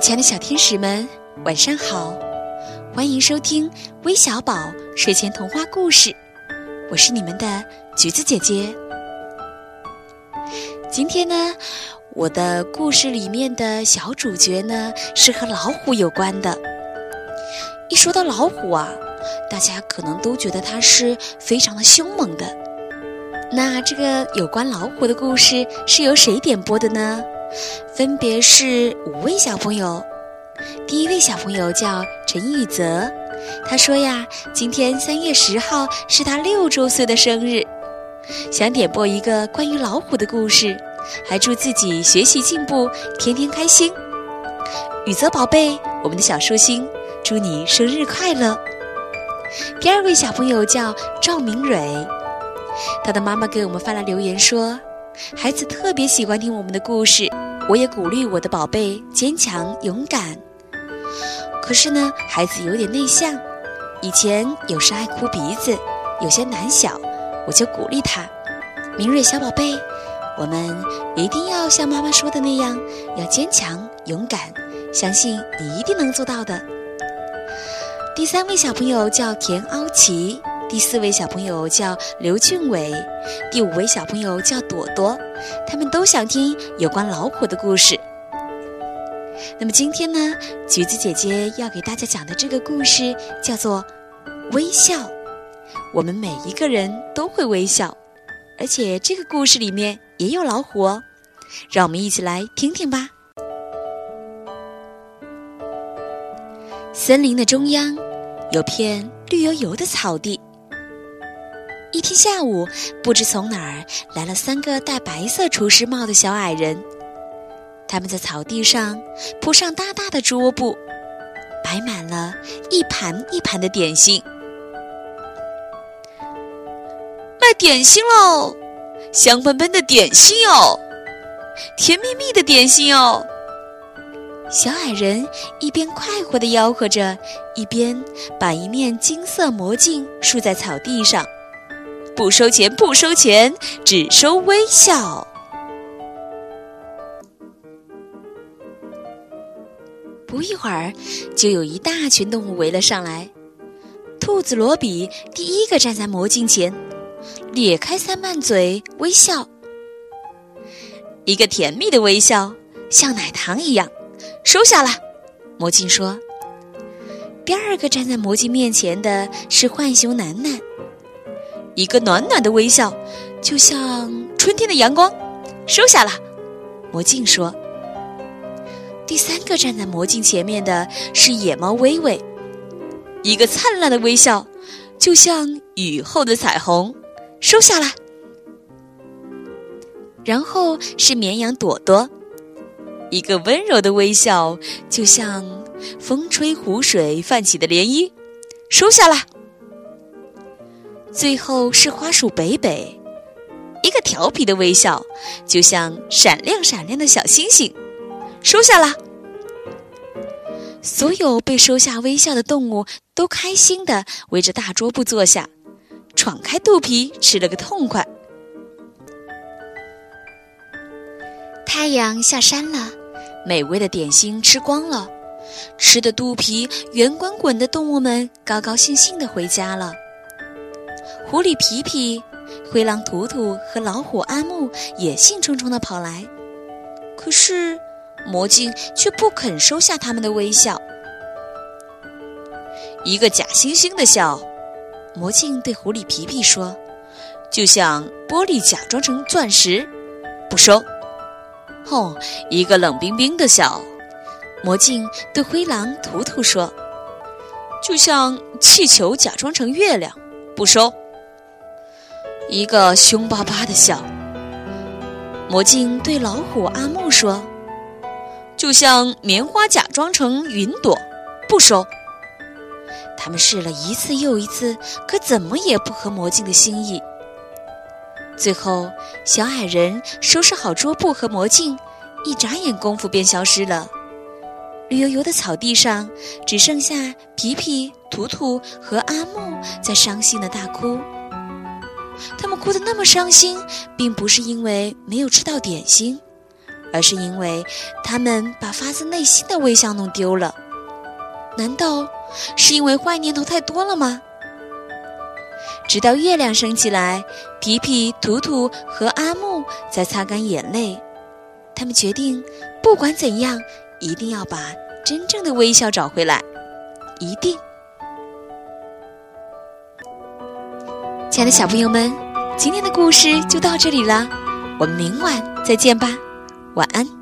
亲爱的小天使们，晚上好！欢迎收听微小宝睡前童话故事，我是你们的橘子姐姐。今天呢，我的故事里面的小主角呢是和老虎有关的。一说到老虎啊，大家可能都觉得它是非常的凶猛的。那这个有关老虎的故事是由谁点播的呢？分别是五位小朋友。第一位小朋友叫陈雨泽，他说呀，今天三月十号是他六周岁的生日，想点播一个关于老虎的故事，还祝自己学习进步，天天开心。宇泽宝贝，我们的小寿星，祝你生日快乐。第二位小朋友叫赵明蕊，他的妈妈给我们发来留言说。孩子特别喜欢听我们的故事，我也鼓励我的宝贝坚强勇敢。可是呢，孩子有点内向，以前有时爱哭鼻子，有些胆小，我就鼓励他：“明瑞小宝贝，我们一定要像妈妈说的那样，要坚强勇敢，相信你一定能做到的。”第三位小朋友叫田凹琪。第四位小朋友叫刘俊伟，第五位小朋友叫朵朵，他们都想听有关老虎的故事。那么今天呢，橘子姐姐要给大家讲的这个故事叫做《微笑》。我们每一个人都会微笑，而且这个故事里面也有老虎哦。让我们一起来听听吧。森林的中央有片绿油油的草地。一天下午，不知从哪儿来了三个戴白色厨师帽的小矮人。他们在草地上铺上大大的桌布，摆满了一盘一盘的点心。卖点心喽，香喷喷的点心哦，甜蜜蜜的点心哦。小矮人一边快活地吆喝着，一边把一面金色魔镜竖在草地上。不收钱，不收钱，只收微笑。不一会儿，就有一大群动物围了上来。兔子罗比第一个站在魔镜前，咧开三瓣嘴微笑，一个甜蜜的微笑，像奶糖一样。收下了，魔镜说。第二个站在魔镜面前的是浣熊楠楠。一个暖暖的微笑，就像春天的阳光。收下了，魔镜说。第三个站在魔镜前面的是野猫微微，一个灿烂的微笑，就像雨后的彩虹。收下了。然后是绵羊朵朵，一个温柔的微笑，就像风吹湖水泛起的涟漪。收下了。最后是花鼠北北，一个调皮的微笑，就像闪亮闪亮的小星星。收下了。所有被收下微笑的动物都开心的围着大桌布坐下，敞开肚皮吃了个痛快。太阳下山了，美味的点心吃光了，吃的肚皮圆滚滚的动物们高高兴兴的回家了。狐狸皮皮、灰狼图图和老虎阿木也兴冲冲地跑来，可是魔镜却不肯收下他们的微笑。一个假惺惺的笑，魔镜对狐狸皮皮说：“就像玻璃假装成钻石，不收。”吼，一个冷冰冰的笑，魔镜对灰狼图图说：“就像气球假装成月亮，不收。”一个凶巴巴的笑，魔镜对老虎阿木说：“就像棉花假装成云朵，不收。”他们试了一次又一次，可怎么也不合魔镜的心意。最后，小矮人收拾好桌布和魔镜，一眨眼功夫便消失了。绿油油的草地上，只剩下皮皮、图图和阿木在伤心的大哭。他们哭得那么伤心，并不是因为没有吃到点心，而是因为他们把发自内心的微笑弄丢了。难道是因为坏念头太多了吗？直到月亮升起来，皮皮、图图和阿木在擦干眼泪，他们决定，不管怎样，一定要把真正的微笑找回来，一定。亲爱的小朋友们，今天的故事就到这里了，我们明晚再见吧，晚安。